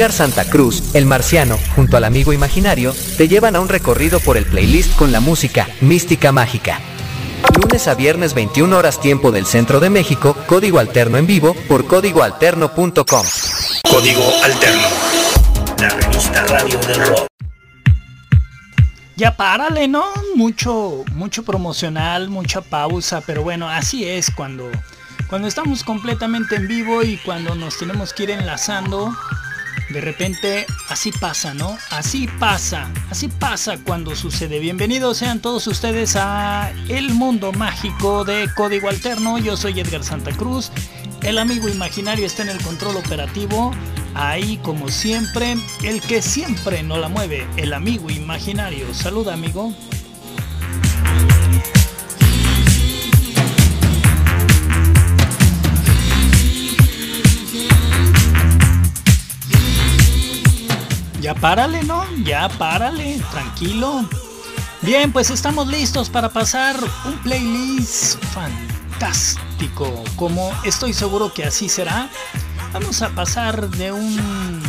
Edgar Santa Cruz, el marciano, junto al amigo imaginario, te llevan a un recorrido por el playlist con la música Mística Mágica. Lunes a viernes 21 horas tiempo del centro de México, código alterno en vivo por códigoalterno.com. Código Alterno. La revista radio del rock. Ya párale, ¿no? Mucho, mucho promocional, mucha pausa, pero bueno, así es cuando, cuando estamos completamente en vivo y cuando nos tenemos que ir enlazando de repente así pasa, ¿no? Así pasa, así pasa cuando sucede. Bienvenidos sean todos ustedes a El Mundo Mágico de Código Alterno. Yo soy Edgar Santa Cruz. El amigo imaginario está en el control operativo. Ahí como siempre, el que siempre no la mueve, el amigo imaginario. Saluda amigo. Ya párale, ¿no? Ya párale, tranquilo. Bien, pues estamos listos para pasar un playlist fantástico. Como estoy seguro que así será, vamos a pasar de un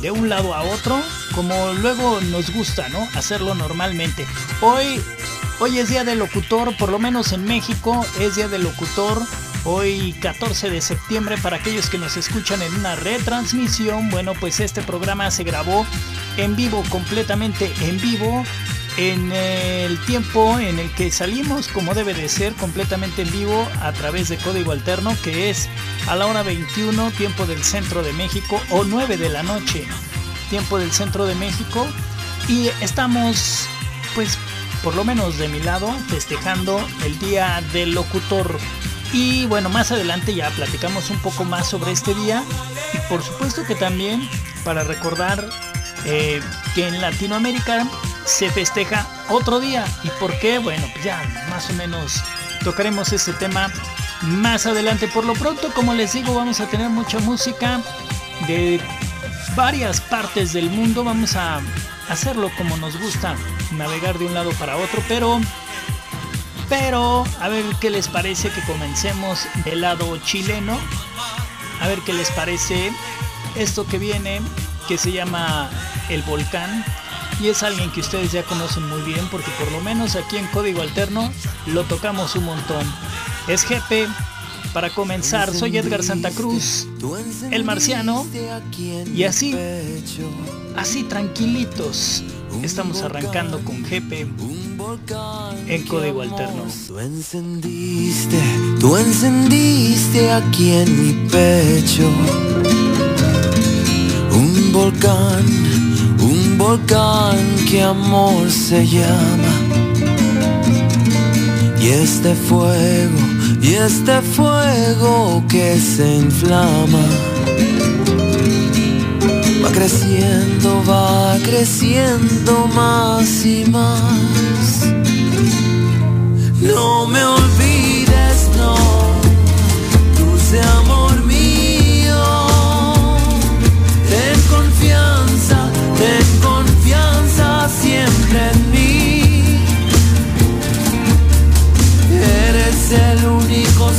de un lado a otro, como luego nos gusta, ¿no? Hacerlo normalmente. Hoy hoy es día del locutor, por lo menos en México es día del locutor. Hoy 14 de septiembre. Para aquellos que nos escuchan en una retransmisión, bueno pues este programa se grabó en vivo, completamente en vivo, en el tiempo en el que salimos como debe de ser, completamente en vivo a través de código alterno que es a la hora 21 tiempo del centro de México o 9 de la noche tiempo del centro de México. Y estamos pues por lo menos de mi lado festejando el día del locutor y bueno, más adelante ya platicamos un poco más sobre este día. Y por supuesto que también para recordar eh, que en Latinoamérica se festeja otro día. ¿Y por qué? Bueno, pues ya más o menos tocaremos ese tema más adelante. Por lo pronto, como les digo, vamos a tener mucha música de varias partes del mundo. Vamos a hacerlo como nos gusta, navegar de un lado para otro, pero pero a ver qué les parece que comencemos del lado chileno. A ver qué les parece esto que viene, que se llama El Volcán. Y es alguien que ustedes ya conocen muy bien porque por lo menos aquí en Código Alterno lo tocamos un montón. Es GP. Para comenzar, soy Edgar Santa Cruz, el marciano. Y así, así tranquilitos, estamos arrancando con GP en código alterno. Tú encendiste, tú encendiste aquí en mi pecho un volcán, un volcán que amor se llama. Y este fuego, y este fuego que se inflama. Va creciendo, va creciendo más y más. No me olvides, no, dulce amor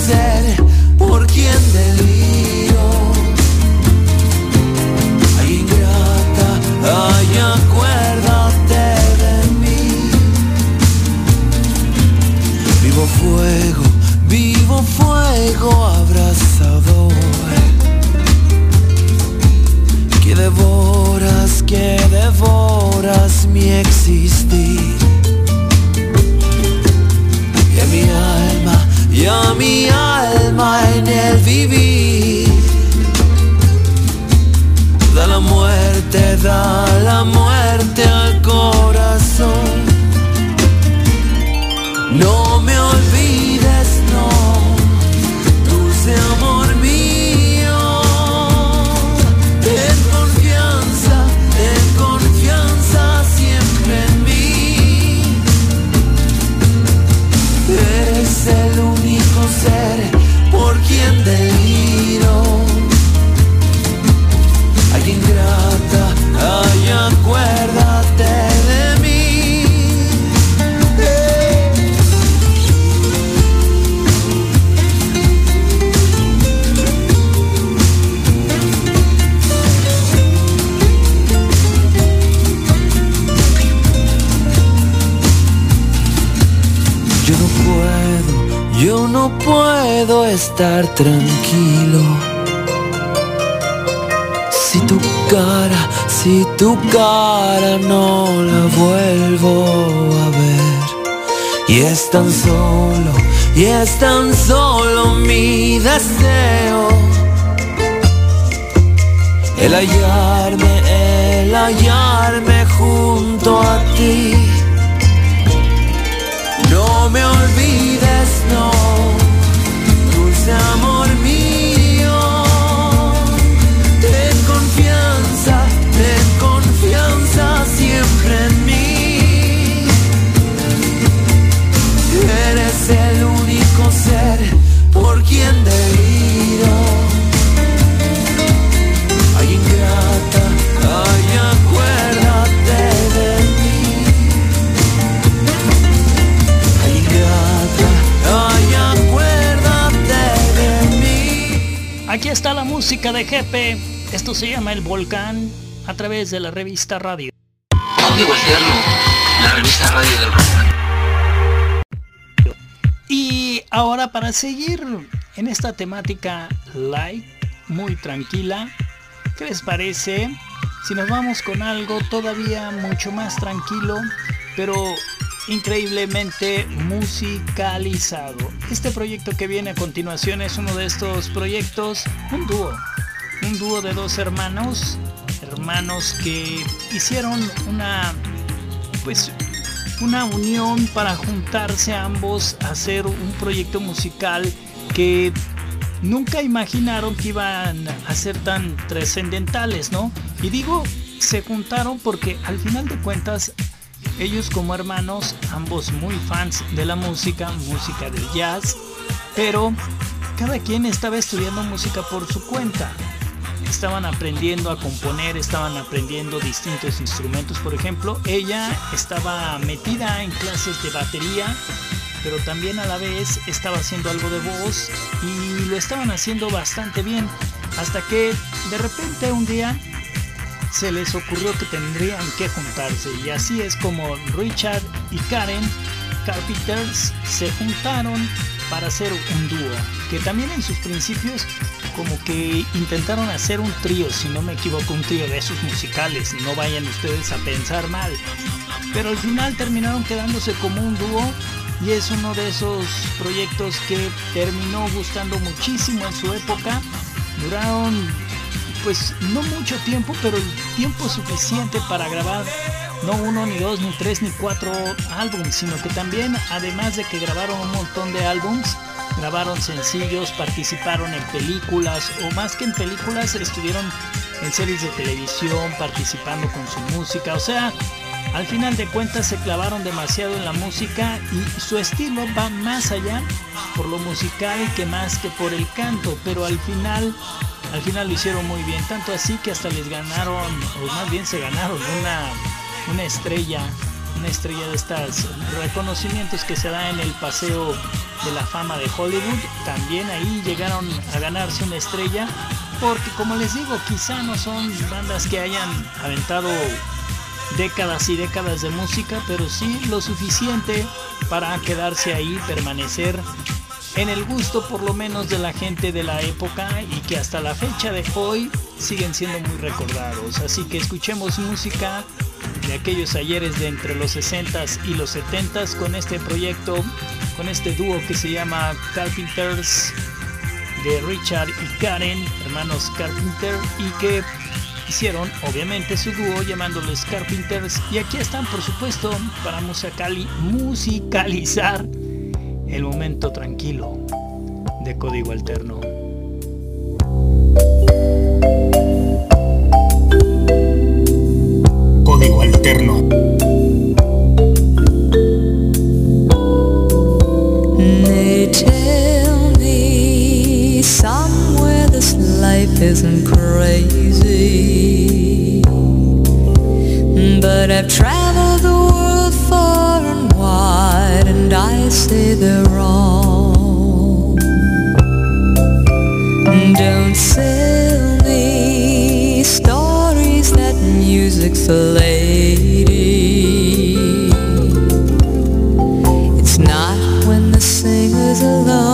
ser por quien deliro. Ay, ingrata, ay, acuérdate de mí. Vivo fuego, vivo fuego abrazador. Que devoras, que devoras mi existir. Y a mi alma en el vivir. Da la muerte, da la muerte al corazón. ser por quien deliro. Hay ingrata, hay acuerda. Estar tranquilo. Si tu cara, si tu cara no la vuelvo a ver. Y es tan solo, y es tan solo mi deseo. El hallarme, el hallarme junto a ti. No me olvides, no, dulce música de Jefe. Esto se llama El Volcán a través de la revista Radio. Código Alterno, la revista radio del rock. Y ahora para seguir en esta temática light, muy tranquila, ¿qué les parece si nos vamos con algo todavía mucho más tranquilo, pero increíblemente musicalizado? Este proyecto que viene a continuación es uno de estos proyectos, un dúo, un dúo de dos hermanos, hermanos que hicieron una, pues una unión para juntarse ambos a hacer un proyecto musical que nunca imaginaron que iban a ser tan trascendentales, ¿no? Y digo, se juntaron porque al final de cuentas, ellos como hermanos, ambos muy fans de la música, música del jazz, pero cada quien estaba estudiando música por su cuenta estaban aprendiendo a componer, estaban aprendiendo distintos instrumentos. Por ejemplo, ella estaba metida en clases de batería, pero también a la vez estaba haciendo algo de voz y lo estaban haciendo bastante bien. Hasta que de repente un día se les ocurrió que tendrían que juntarse y así es como Richard y Karen Carpenters se juntaron para hacer un dúo, que también en sus principios como que intentaron hacer un trío, si no me equivoco, un trío de esos musicales, no vayan ustedes a pensar mal. Pero al final terminaron quedándose como un dúo y es uno de esos proyectos que terminó gustando muchísimo en su época. Duraron pues no mucho tiempo, pero el tiempo suficiente para grabar no uno, ni dos, ni tres, ni cuatro álbumes, sino que también, además de que grabaron un montón de álbums, grabaron sencillos, participaron en películas, o más que en películas, estuvieron en series de televisión, participando con su música, o sea, al final de cuentas se clavaron demasiado en la música y su estilo va más allá por lo musical que más que por el canto, pero al final al final lo hicieron muy bien, tanto así que hasta les ganaron, o más bien se ganaron una, una estrella, una estrella de estas reconocimientos que se da en el paseo de la fama de Hollywood. También ahí llegaron a ganarse una estrella, porque como les digo, quizá no son bandas que hayan aventado décadas y décadas de música, pero sí lo suficiente para quedarse ahí, permanecer en el gusto por lo menos de la gente de la época y que hasta la fecha de hoy siguen siendo muy recordados. Así que escuchemos música de aquellos ayeres de entre los 60s y los 70s con este proyecto, con este dúo que se llama Carpenters de Richard y Karen, hermanos Carpenter, y que hicieron obviamente su dúo llamándoles Carpenters. Y aquí están por supuesto para musicali musicalizar el momento tranquilo de código alterno. Código alterno. They tell me somewhere this life isn't crazy. But I've traveled and I say they're wrong. Don't sell me stories that music's a lady. It's not when the perfect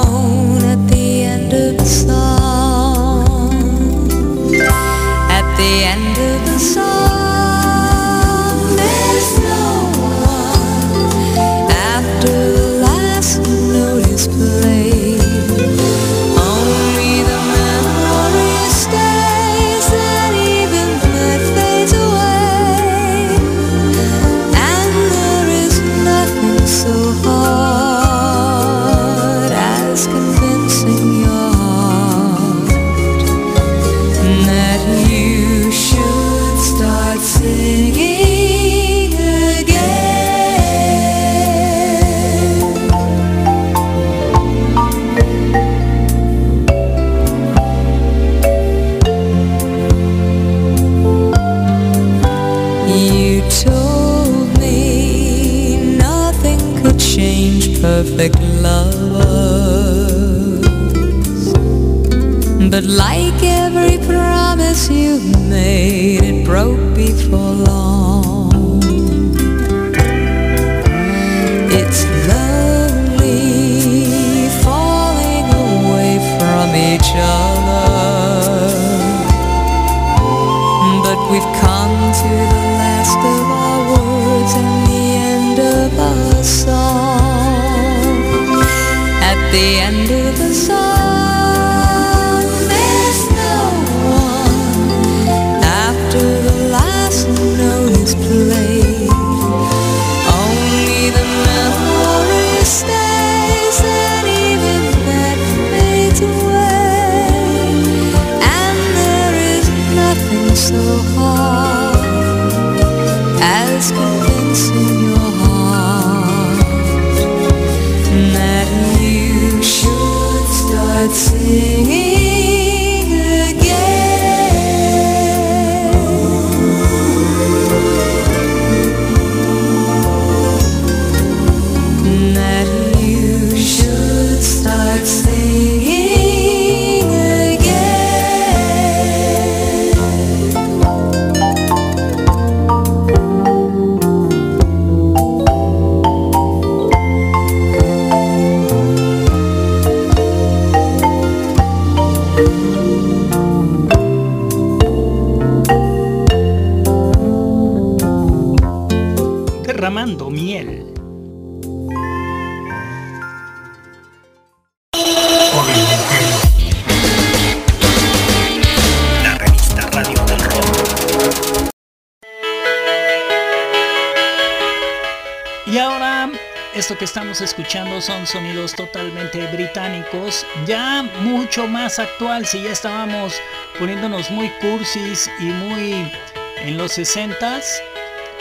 son sonidos totalmente británicos, ya mucho más actual, si ya estábamos poniéndonos muy cursis y muy en los 60s.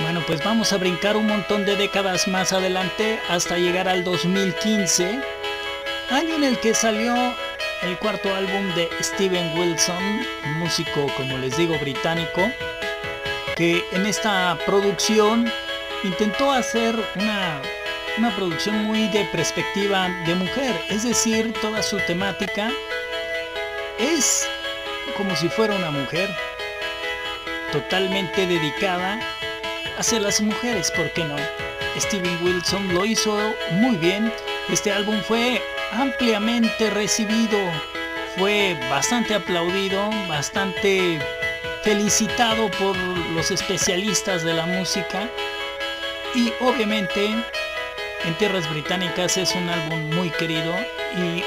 Bueno, pues vamos a brincar un montón de décadas más adelante hasta llegar al 2015, año en el que salió el cuarto álbum de Steven Wilson, músico, como les digo, británico, que en esta producción intentó hacer una, una producción muy de perspectiva de mujer, es decir, toda su temática es como si fuera una mujer, totalmente dedicada hacia las mujeres, ¿por qué no? Steven Wilson lo hizo muy bien, este álbum fue ampliamente recibido, fue bastante aplaudido, bastante felicitado por los especialistas de la música y obviamente en tierras británicas es un álbum muy querido y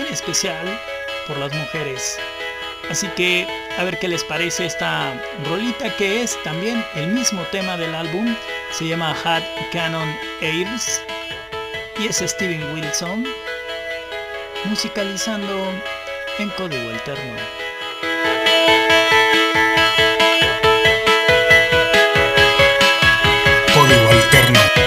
en especial por las mujeres. Así que a ver qué les parece esta rolita que es también el mismo tema del álbum. Se llama Hat Canon Airs y es Steven Wilson musicalizando en código alterno. Código Alterno.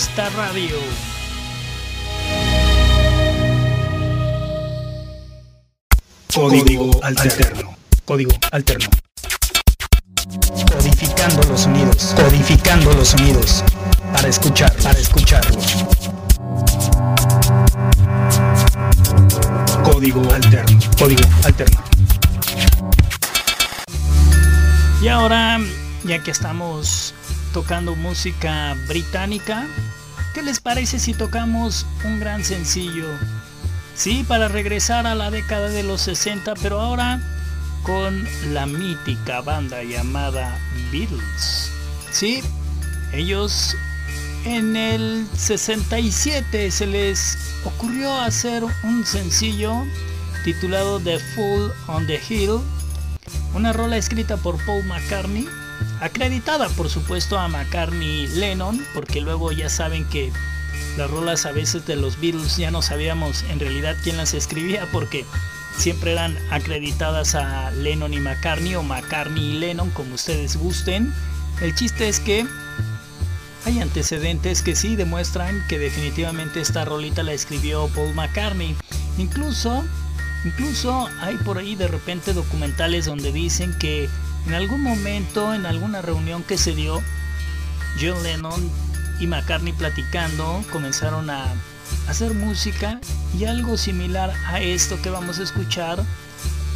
Revista Radio. Código alterno. Código alterno. Codificando los sonidos. Codificando los sonidos. Para escuchar, para escucharlos. Código alterno. Código alterno. Y ahora, ya que estamos tocando música británica, ¿qué les parece si tocamos un gran sencillo? Sí, para regresar a la década de los 60, pero ahora con la mítica banda llamada Beatles. Sí, ellos en el 67 se les ocurrió hacer un sencillo titulado The Fool on the Hill una rola escrita por Paul McCartney, acreditada por supuesto a McCartney Lennon, porque luego ya saben que las rolas a veces de los Beatles ya no sabíamos en realidad quién las escribía porque siempre eran acreditadas a Lennon y McCartney o McCartney y Lennon como ustedes gusten. El chiste es que hay antecedentes que sí demuestran que definitivamente esta rolita la escribió Paul McCartney. Incluso Incluso hay por ahí de repente documentales donde dicen que en algún momento, en alguna reunión que se dio, John Lennon y McCartney platicando comenzaron a hacer música y algo similar a esto que vamos a escuchar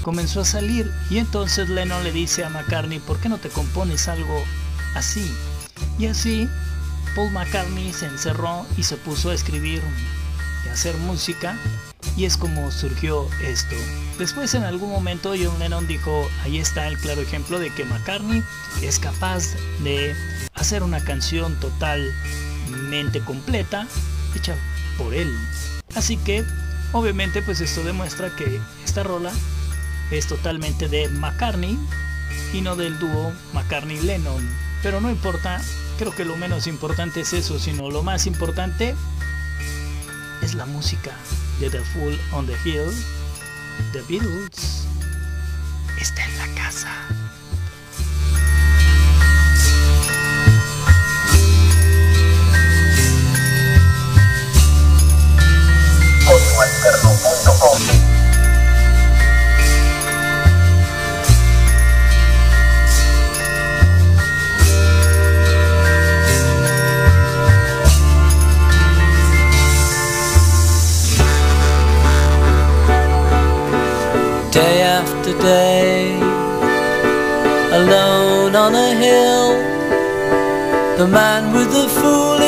comenzó a salir y entonces Lennon le dice a McCartney, ¿por qué no te compones algo así? Y así Paul McCartney se encerró y se puso a escribir y a hacer música y es como surgió esto. Después en algún momento John Lennon dijo, ahí está el claro ejemplo de que McCartney es capaz de hacer una canción totalmente completa hecha por él. Así que obviamente pues esto demuestra que esta rola es totalmente de McCartney y no del dúo McCartney-Lennon. Pero no importa, creo que lo menos importante es eso, sino lo más importante es la música The Fool on the Hill, The Beatles, está en la casa.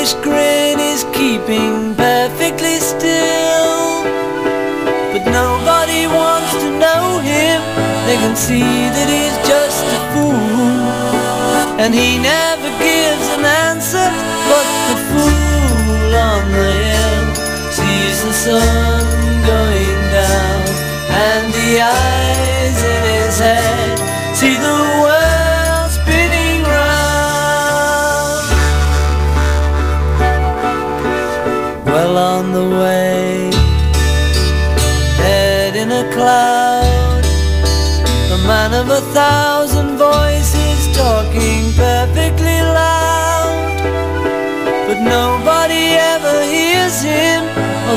Foolish grin is keeping perfectly still. But nobody wants to know him. They can see that he's just a fool. And he never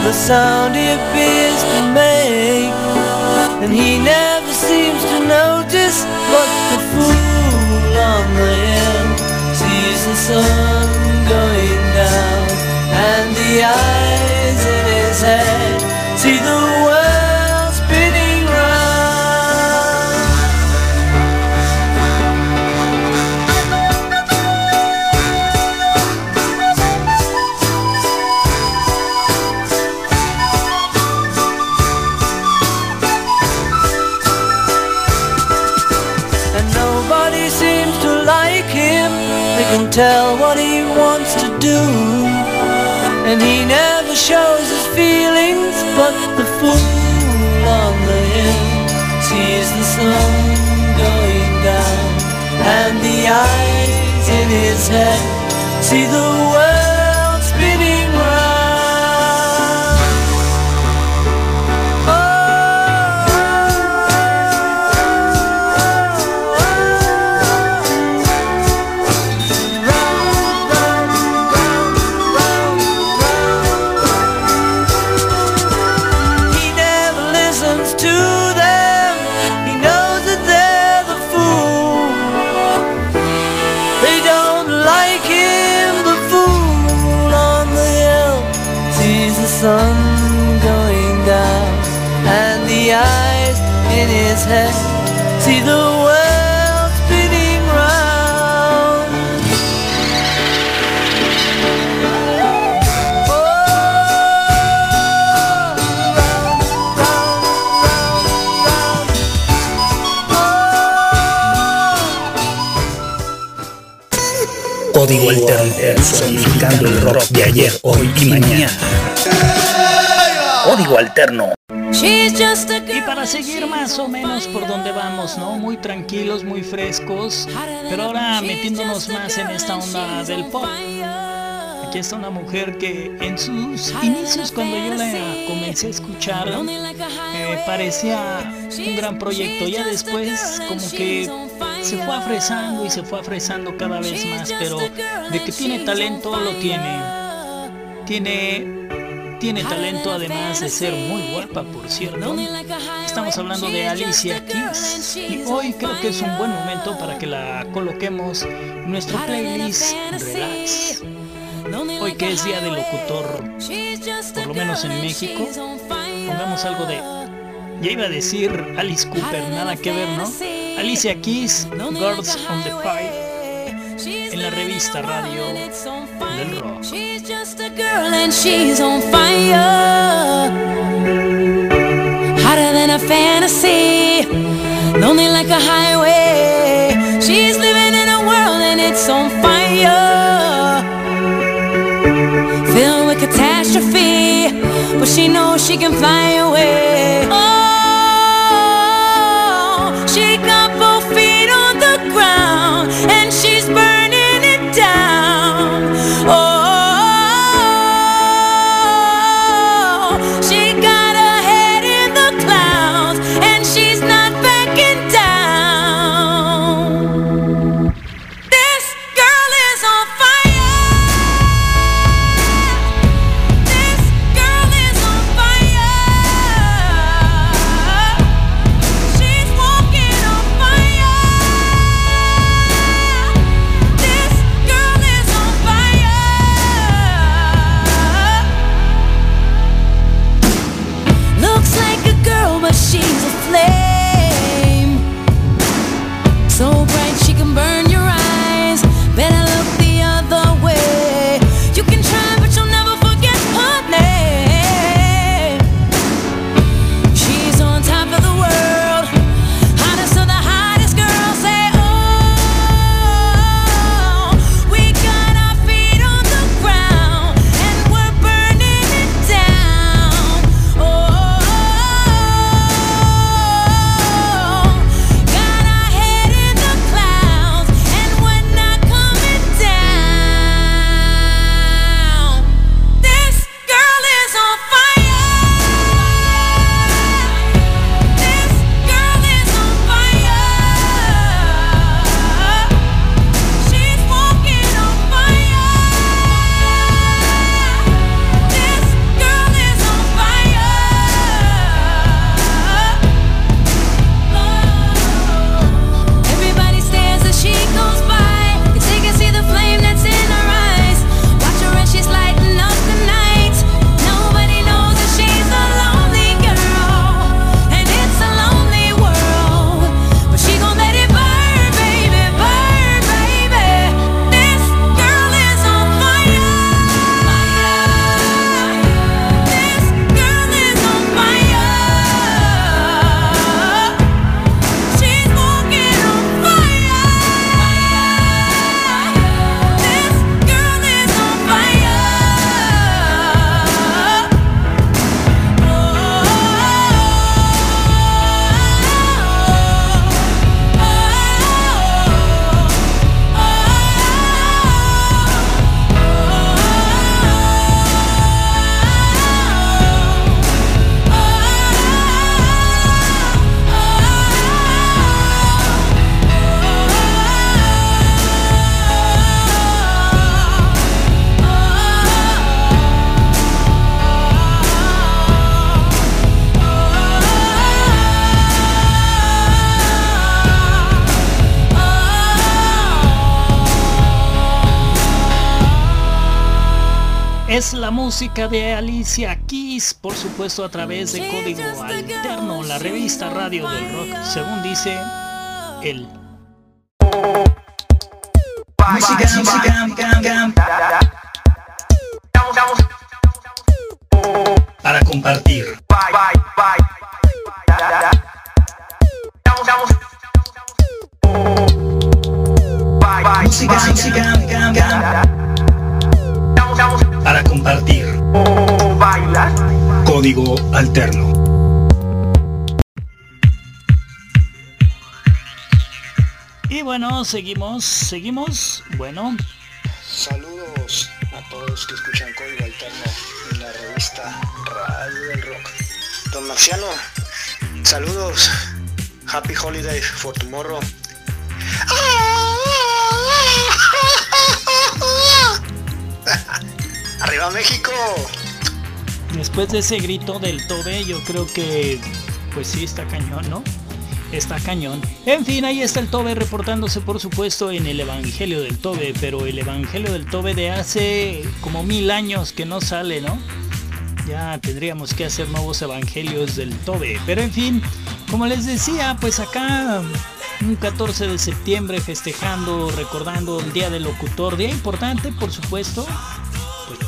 The sound he appears to make. And he never seems to notice But the fool on the hill Sees the sun going down And the eyes in his head can tell what he wants to do. And he never shows his feelings But the fool on the hill Sees the sun going down. And the eyes in his head See the world Código Alterno, sonificando el rock de ayer, hoy y mañana. Código Alterno. She's just a Y girl para seguir más o menos por donde vamos, ¿no? Muy tranquilos, muy frescos, pero ahora metiéndonos más en esta onda del pop. Aquí está una mujer que en sus inicios, cuando yo la comencé a escuchar, eh, parecía un gran proyecto. Ya después, como que se fue afresando y se fue afresando cada vez más, pero de que tiene talento, lo tiene. Tiene tiene talento además de ser muy guapa, por cierto. Estamos hablando de Alicia Keys. y hoy creo que es un buen momento para que la coloquemos en nuestro playlist Relax. Hoy que es día del locutor, por lo menos en México, pongamos algo de... Ya iba a decir Alice Cooper, nada que ver, ¿no? Alicia Keys, Girls on the Fire, en la revista Radio del Rock. She's just a girl and she's on fire. Hotter than a fantasy, lonely like a highway. She's living in a world and it's on fire. Filled with catastrophe, but she knows she can fly away. Oh, música de Alicia Keys, por supuesto a través de Código Alterno, la revista Radio del Rock, según dice él. Para compartir. Alterno. Y bueno, seguimos, seguimos. Bueno. Saludos a todos que escuchan Código Alterno en la revista Radio del Rock. Don Marciano, saludos. Happy Holiday for Tomorrow. ¡Arriba México! Después de ese grito del Tobe, yo creo que pues sí está cañón, ¿no? Está cañón. En fin, ahí está el Tobe reportándose, por supuesto, en el Evangelio del Tobe, pero el Evangelio del Tobe de hace como mil años que no sale, ¿no? Ya tendríamos que hacer nuevos evangelios del Tobe. Pero en fin, como les decía, pues acá un 14 de septiembre festejando, recordando el Día del Locutor, día importante por supuesto, pues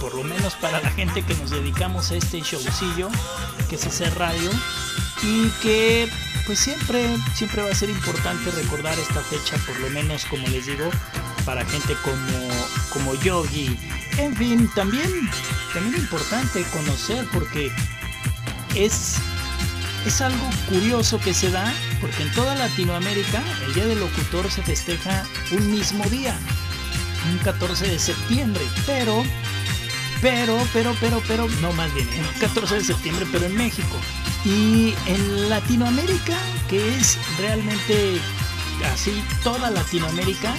por lo menos para la gente que nos dedicamos a este showcillo, que es hacer radio, y que pues siempre, siempre va a ser importante recordar esta fecha, por lo menos como les digo, para gente como, como Yogi. En fin, también, también importante conocer porque es es algo curioso que se da porque en toda Latinoamérica el Día del Locutor se festeja un mismo día, un 14 de septiembre, pero, pero, pero, pero, pero, no más bien, el 14 de septiembre, pero en México. Y en Latinoamérica, que es realmente así, toda Latinoamérica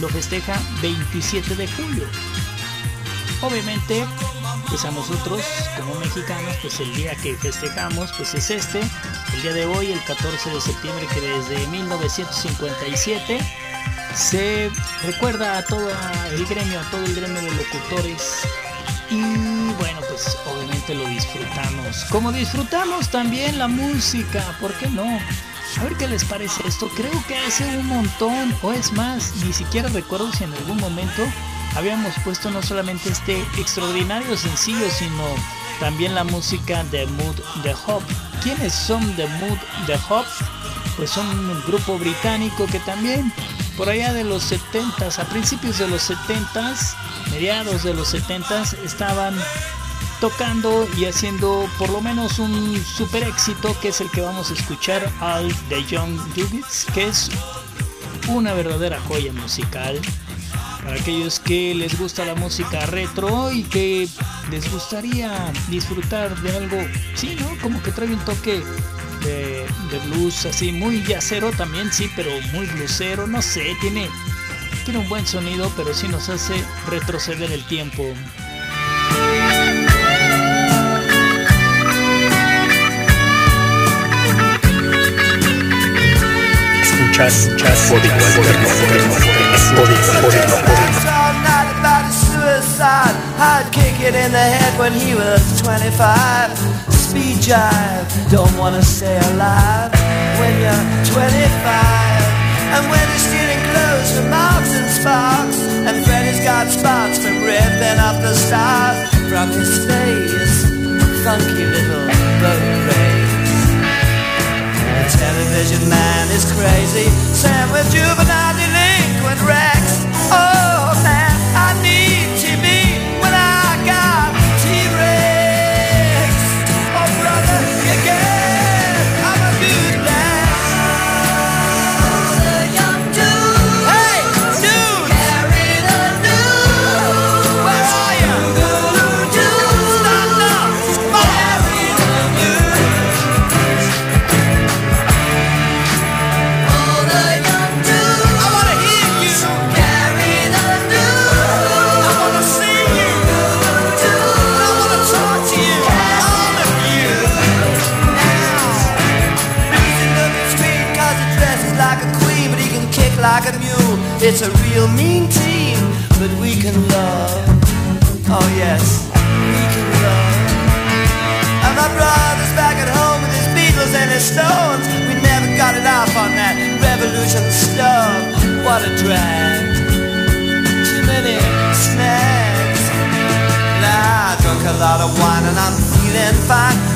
lo festeja 27 de julio. Obviamente, pues a nosotros como mexicanos, pues el día que festejamos, pues es este, el día de hoy, el 14 de septiembre, que desde 1957 se recuerda a todo el gremio, a todo el gremio de locutores. Y bueno, pues obviamente lo disfrutamos. Como disfrutamos también la música, ¿por qué no? A ver qué les parece esto. Creo que hace un montón, o es más, ni siquiera recuerdo si en algún momento habíamos puesto no solamente este extraordinario sencillo, sino también la música de Mood the Hop. ¿Quiénes son The Mood the Hop? Pues son un grupo británico que también por allá de los 70s, a principios de los 70s, mediados de los 70s, estaban tocando y haciendo por lo menos un super éxito que es el que vamos a escuchar al The Young Dugits, que es una verdadera joya musical para aquellos que les gusta la música retro y que les gustaría disfrutar de algo, sí, ¿no? Como que trae un toque de, blues así, muy yacero también, sí, pero muy bluesero, no sé, tiene, tiene un buen sonido, pero sí nos hace retroceder el tiempo. Escuchas, escuchas, I'd kick it in the head when he was 25. Speed jive, don't wanna stay alive when you're 25. And when you're stealing from Marks and Sparks, and Freddy's got spots from ripping off the stars from his face. Funky little boat race. The television man is crazy, Sam with juvenile delinquent Rex. It's a real mean team, but we can love. Oh yes, we can love. And my brother's back at home with his Beatles and his Stones. We never got it off on that revolution stuff. What a drag. Too many snags. Now I drunk a lot of wine and I'm feeling fine.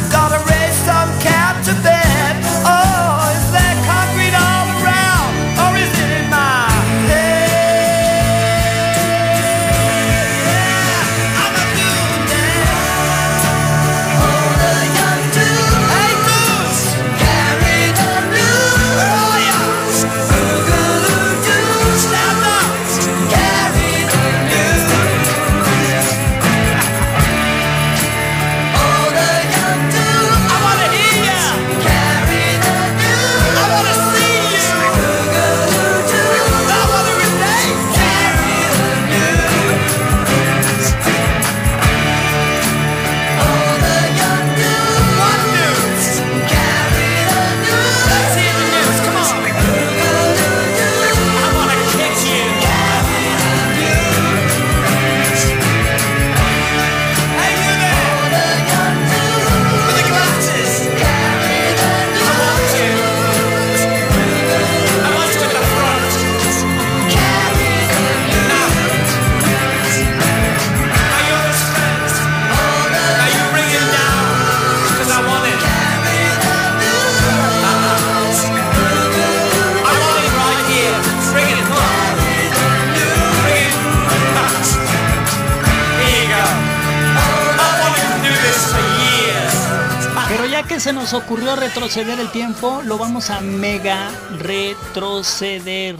Ya que se nos ocurrió retroceder el tiempo, lo vamos a mega retroceder.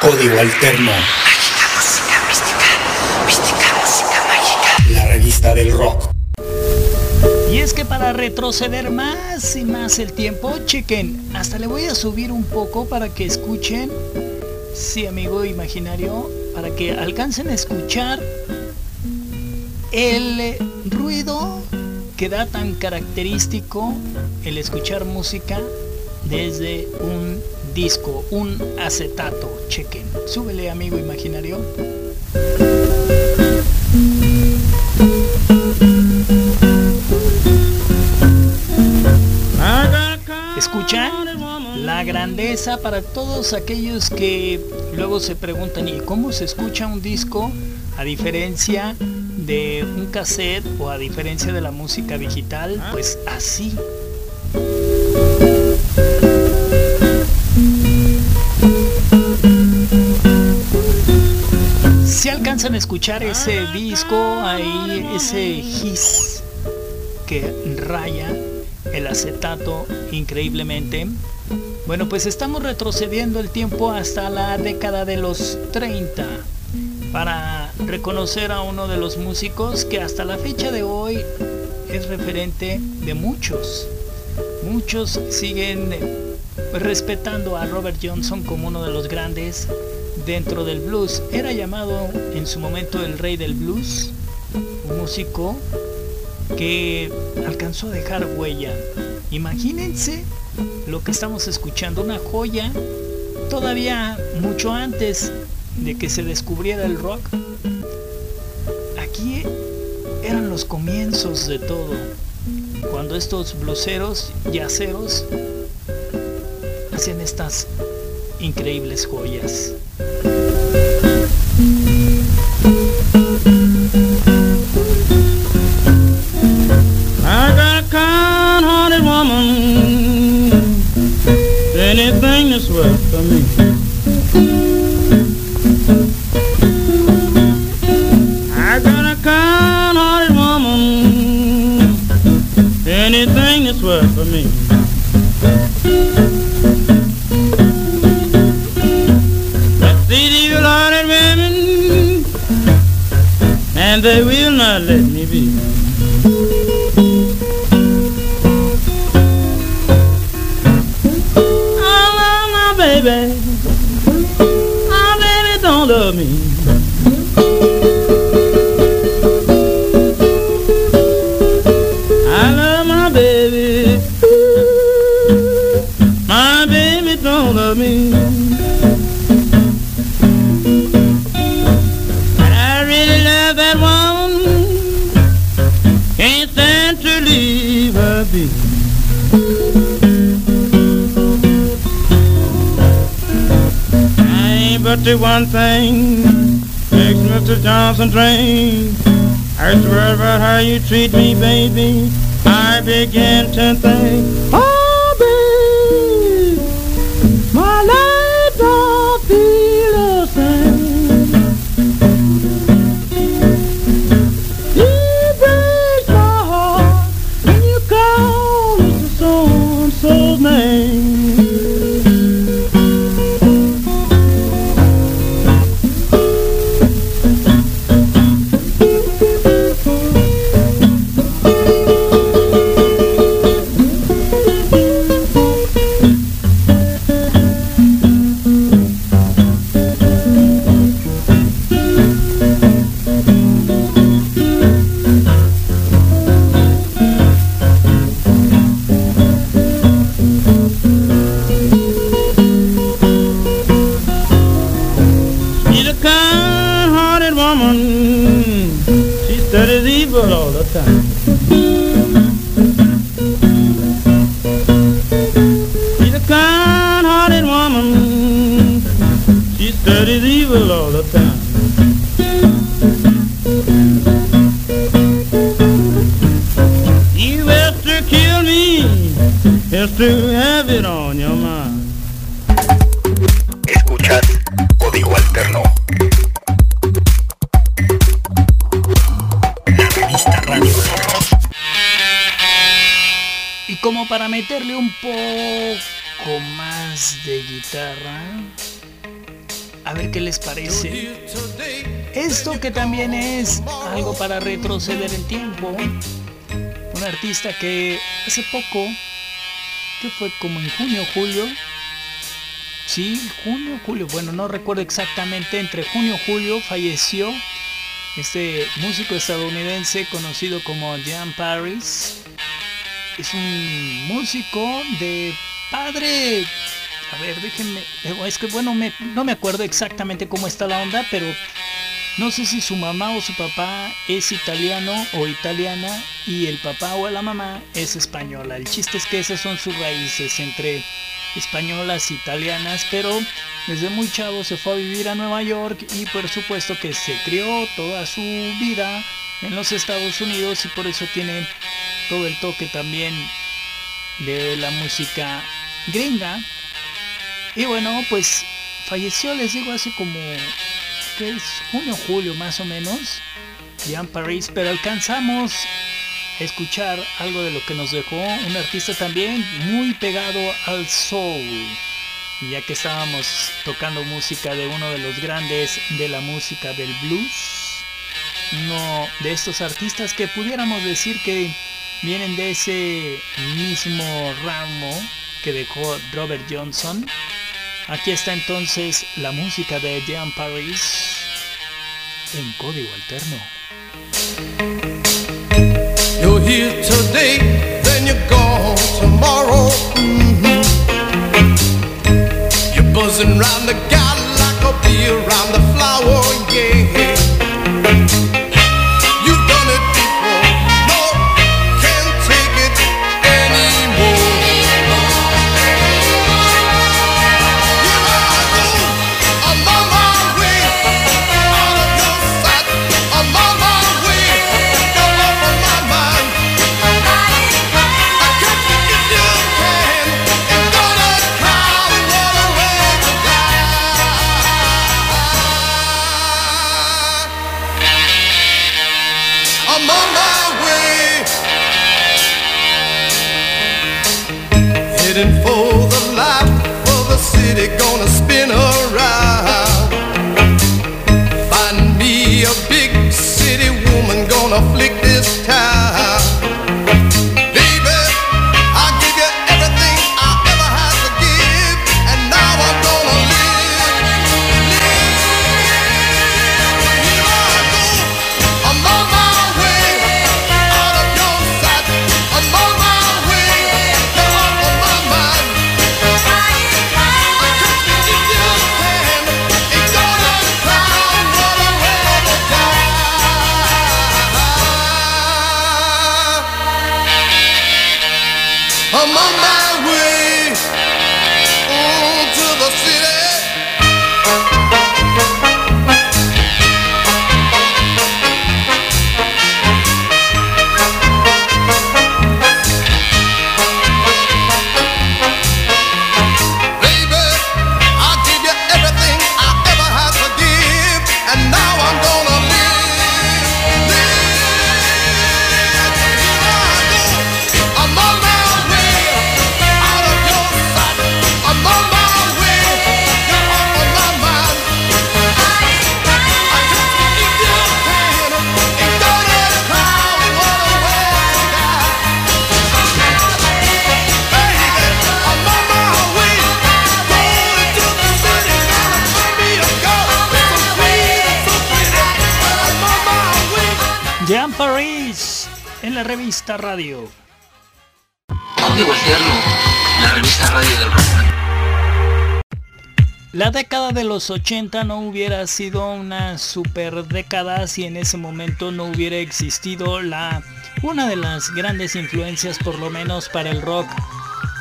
Código Alterno. La revista del rock. Y es que para retroceder más y más el tiempo, chequen, hasta le voy a subir un poco para que escuchen, sí amigo imaginario, para que alcancen a escuchar el ruido que da tan característico el escuchar música desde un disco, un acetato, chequen, súbele amigo imaginario. ¿Escuchan? La grandeza para todos aquellos que luego se preguntan ¿y cómo se escucha un disco a diferencia de un cassette o a diferencia de la música digital? Pues así. Si alcanzan a escuchar ese disco, ahí ese hiss que raya el acetato increíblemente. Bueno, pues estamos retrocediendo el tiempo hasta la década de los 30 para reconocer a uno de los músicos que hasta la fecha de hoy es referente de muchos. Muchos siguen respetando a Robert Johnson como uno de los grandes dentro del blues. Era llamado en su momento el rey del blues, un músico que alcanzó a dejar huella. Imagínense lo que estamos escuchando, una joya todavía mucho antes de que se descubriera el rock. Aquí eran los comienzos de todo, cuando estos bluseros, yaceros, hacían estas increíbles joyas. Que hace poco, que fue como en junio, julio. Sí, junio, julio. Bueno, no recuerdo exactamente. Entre junio y julio falleció este músico estadounidense conocido como Jan Paris es un músico de padre. A ver, déjenme. eh, Es que bueno, me- no me acuerdo exactamente cómo está la onda, pero no sé si su mamá o su papá es italiano o italiana y el papá o la mamá es española. El chiste es que esas son sus raíces entre españolas italianas, pero desde muy chavo se fue a vivir a Nueva York y por supuesto que se crió toda su vida en los Estados Unidos y por eso tiene todo el toque también de la música gringa. Y bueno, pues falleció, les digo, hace como, ¿qué es? Junio, julio más o menos, Jean Paris, pero alcanzamos a escuchar algo de lo que nos dejó un artista también muy pegado al soul. Ya que estábamos tocando música de uno de los grandes de la música del blues, uno de estos artistas que pudiéramos decir que vienen de ese mismo ramo que dejó Robert Johnson. Aquí está entonces la música de Jean Paris en código alterno. You're here today, then you're gone tomorrow. Mhm. You're buzzing round the gal like a bee around the flower, yeah. En la revista Radio. La revista Radio del Rock. La década de los 80 no hubiera sido una super década si en ese momento no hubiera existido la una de las grandes influencias por lo menos para el rock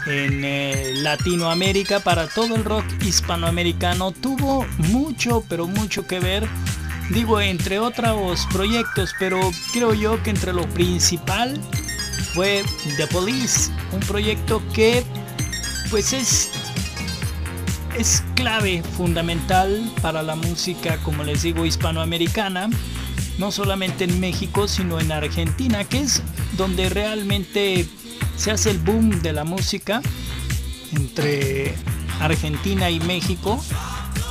en eh, Latinoamérica, para todo el rock hispanoamericano, tuvo mucho, pero mucho que ver, digo, entre otros proyectos, pero creo yo que entre lo principal fue The Police, un proyecto que pues es es clave fundamental para la música, como les digo, hispanoamericana, no solamente en México, sino en Argentina, que es donde realmente se hace el boom de la música entre Argentina y México.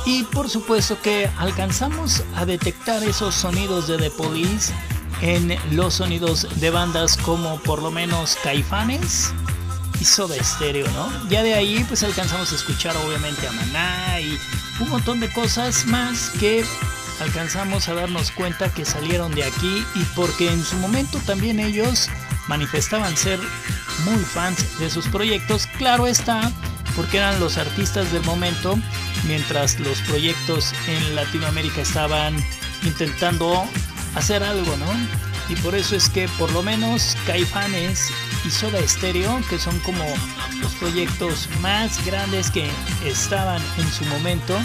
Y por supuesto que alcanzamos a detectar esos sonidos de The Police en los sonidos de bandas como por lo menos Caifanes y Soda Stereo, ¿no? Ya de ahí pues alcanzamos a escuchar obviamente a Maná y un montón de cosas más que alcanzamos a darnos cuenta que salieron de aquí y porque en su momento también ellos manifestaban ser muy fans de sus proyectos, claro está, porque eran los artistas del momento, mientras los proyectos en Latinoamérica estaban intentando hacer algo, ¿no? Y por eso es que por lo menos Caifanes y Soda Stereo, que son como los proyectos más grandes que estaban en su momento,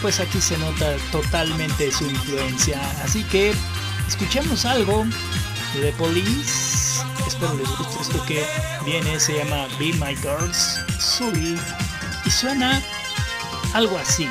pues aquí se nota totalmente su influencia. Así que escuchemos algo de Police. Espero les guste esto que viene, se llama Be My Girls, Sully, y suena algo así.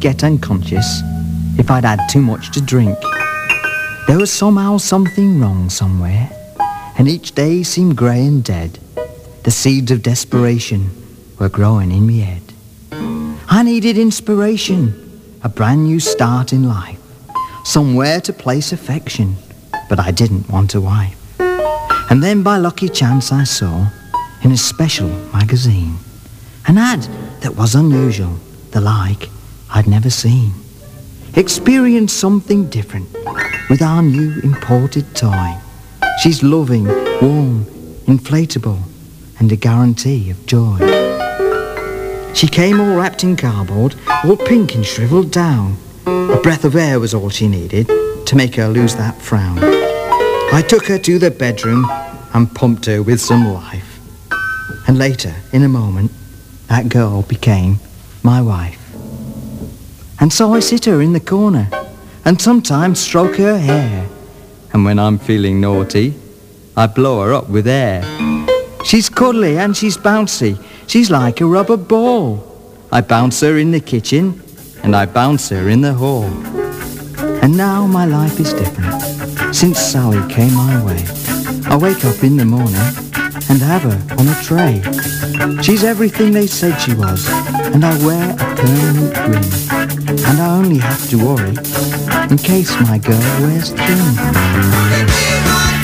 Get unconscious if I'd had too much to drink. There was somehow something wrong somewhere, and each day seemed grey and dead. The seeds of desperation were growing in me head. I needed inspiration, a brand new start in life, somewhere to place affection, but I didn't want a wife. And then by lucky chance I saw, in a special magazine, an ad that was unusual, the like I'd never seen. Experience something different with our new imported toy. She's loving, warm, inflatable, and a guarantee of joy. She came all wrapped in cardboard, all pink and shriveled down. A breath of air was all she needed to make her lose that frown. I took her to the bedroom and pumped her with some life. And later, in a moment, that girl became my wife. And so I sit her in the corner and sometimes stroke her hair. And when I'm feeling naughty, I blow her up with air. She's cuddly and she's bouncy. She's like a rubber ball. I bounce her in the kitchen and I bounce her in the hall. And now my life is different since Sally came my way. I wake up in the morning and have her on a tray. She's everything they said she was, and I wear a permanent grin. And I only have to worry in case my girl wears thin.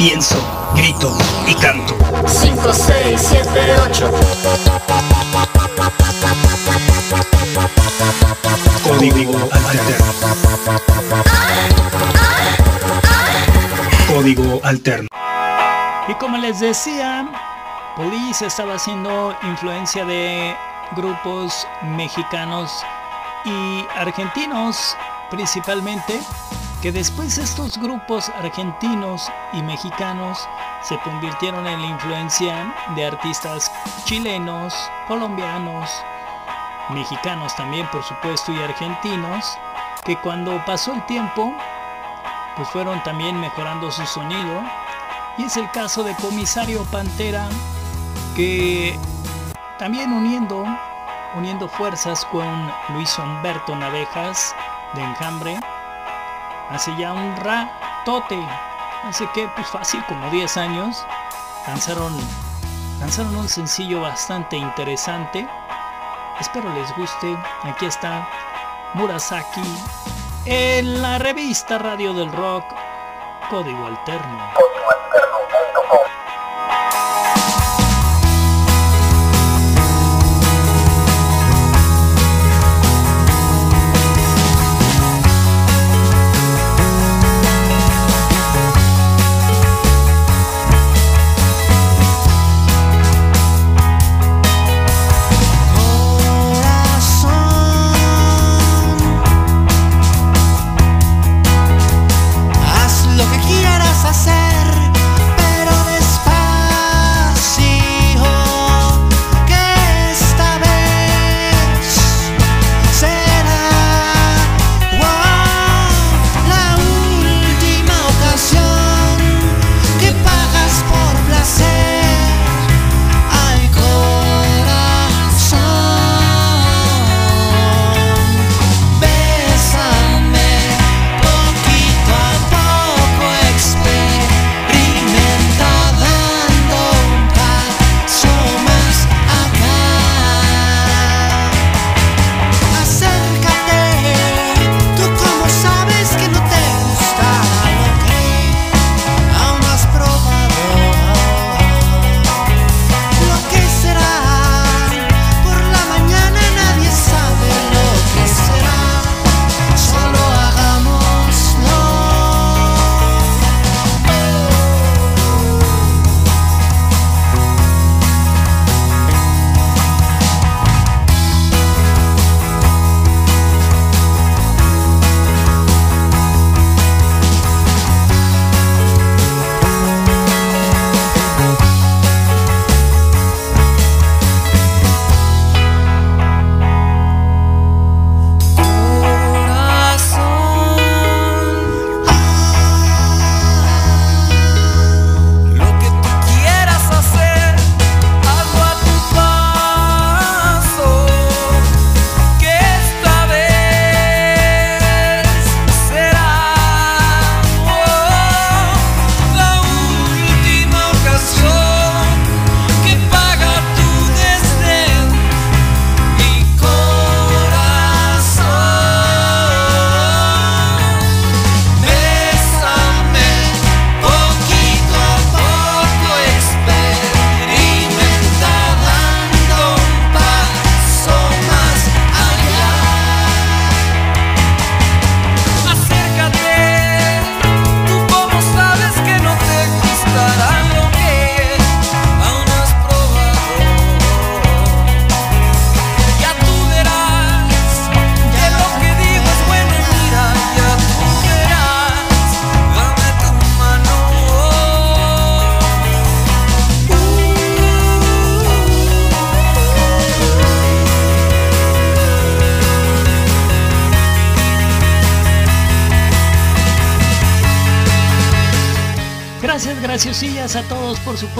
Pienso, grito y canto. 5, 6, 7, 8. Código alterno. Código alterno. Y como les decía, Police estaba haciendo influencia de grupos mexicanos y argentinos principalmente, que después estos grupos argentinos y mexicanos se convirtieron en la influencia de artistas chilenos, colombianos, mexicanos también por supuesto y argentinos, que cuando pasó el tiempo, pues fueron también mejorando su sonido. Y es el caso de Comisario Pantera, que también uniendo, uniendo fuerzas con Luis Humberto Navejas de Enjambre, hace ya un ratote, hace que pues fácil como 10 años, lanzaron, lanzaron un sencillo bastante interesante. Espero les guste. Aquí está Murasaki en la revista Radio del Rock, Código Alterno. Haz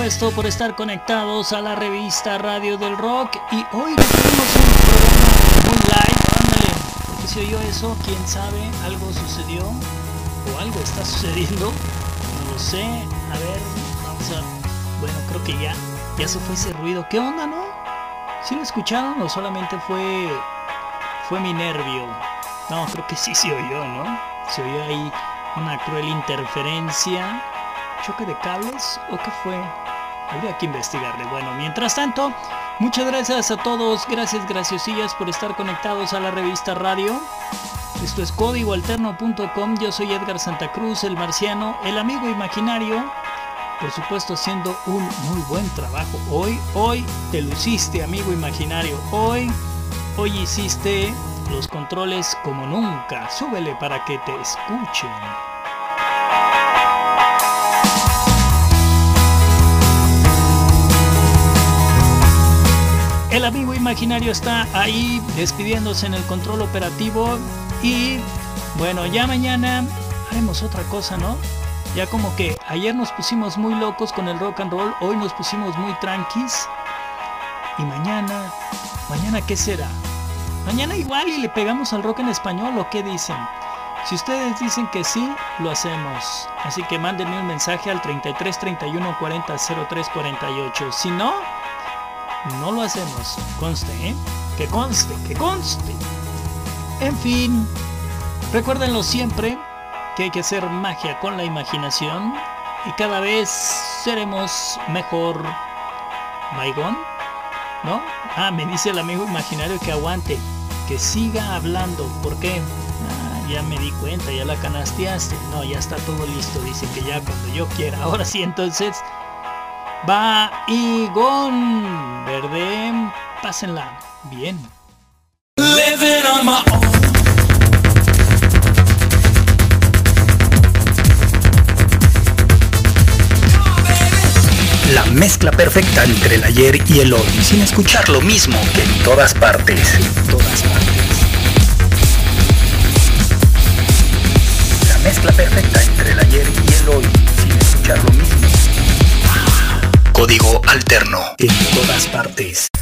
supuesto, por estar conectados a la revista Radio del Rock. Y hoy tenemos un programa muy live, ándale. ¿Por qué se oyó eso? ¿Quién sabe? ¿Algo sucedió? ¿O algo está sucediendo? No lo sé. A ver, vamos a... Bueno, creo que ya, ya se fue ese ruido. ¿Qué onda, no? ¿Sí lo escucharon o solamente fue... fue mi nervio? No, creo que sí se oyó, ¿no? Se oyó ahí una cruel interferencia choque de cables o qué fue? Habría que investigarle. Bueno, mientras tanto, muchas gracias a todos. Gracias, graciosillas, por estar conectados a la revista radio. Esto es códigoalterno.com. Yo soy Edgar Santa Cruz, el marciano, el amigo imaginario. Por supuesto, haciendo un muy buen trabajo. Hoy, hoy te luciste, amigo imaginario. Hoy, hoy hiciste los controles como nunca. Súbele para que te escuchen. El amigo imaginario está ahí despidiéndose en el control operativo y bueno, ya mañana haremos otra cosa, ¿no? Ya como que ayer nos pusimos muy locos con el rock and roll, hoy nos pusimos muy tranquis y mañana, mañana qué será? Mañana igual y le pegamos al rock en español o qué dicen. Si ustedes dicen que sí, lo hacemos. Así que mándenme un mensaje al 33 31 40 03 48. Si no, no lo hacemos. Conste, ¿eh? Que conste, que conste. En fin, recuérdenlo siempre que hay que hacer magia con la imaginación y cada vez seremos mejor. Maigón, ¿no? Ah, me dice el amigo imaginario que aguante, que siga hablando. ¿Por qué? Ah, ya me di cuenta, ya la canasteaste. No, ya está todo listo. Dice que ya cuando yo quiera. Ahora sí, entonces. Va Igón Verde, pásenla bien. La mezcla perfecta entre el ayer y el hoy, sin escuchar lo mismo que en todas partes. En todas partes. La mezcla perfecta entre el ayer y el hoy, sin escuchar lo mismo. Código alterno. En todas partes.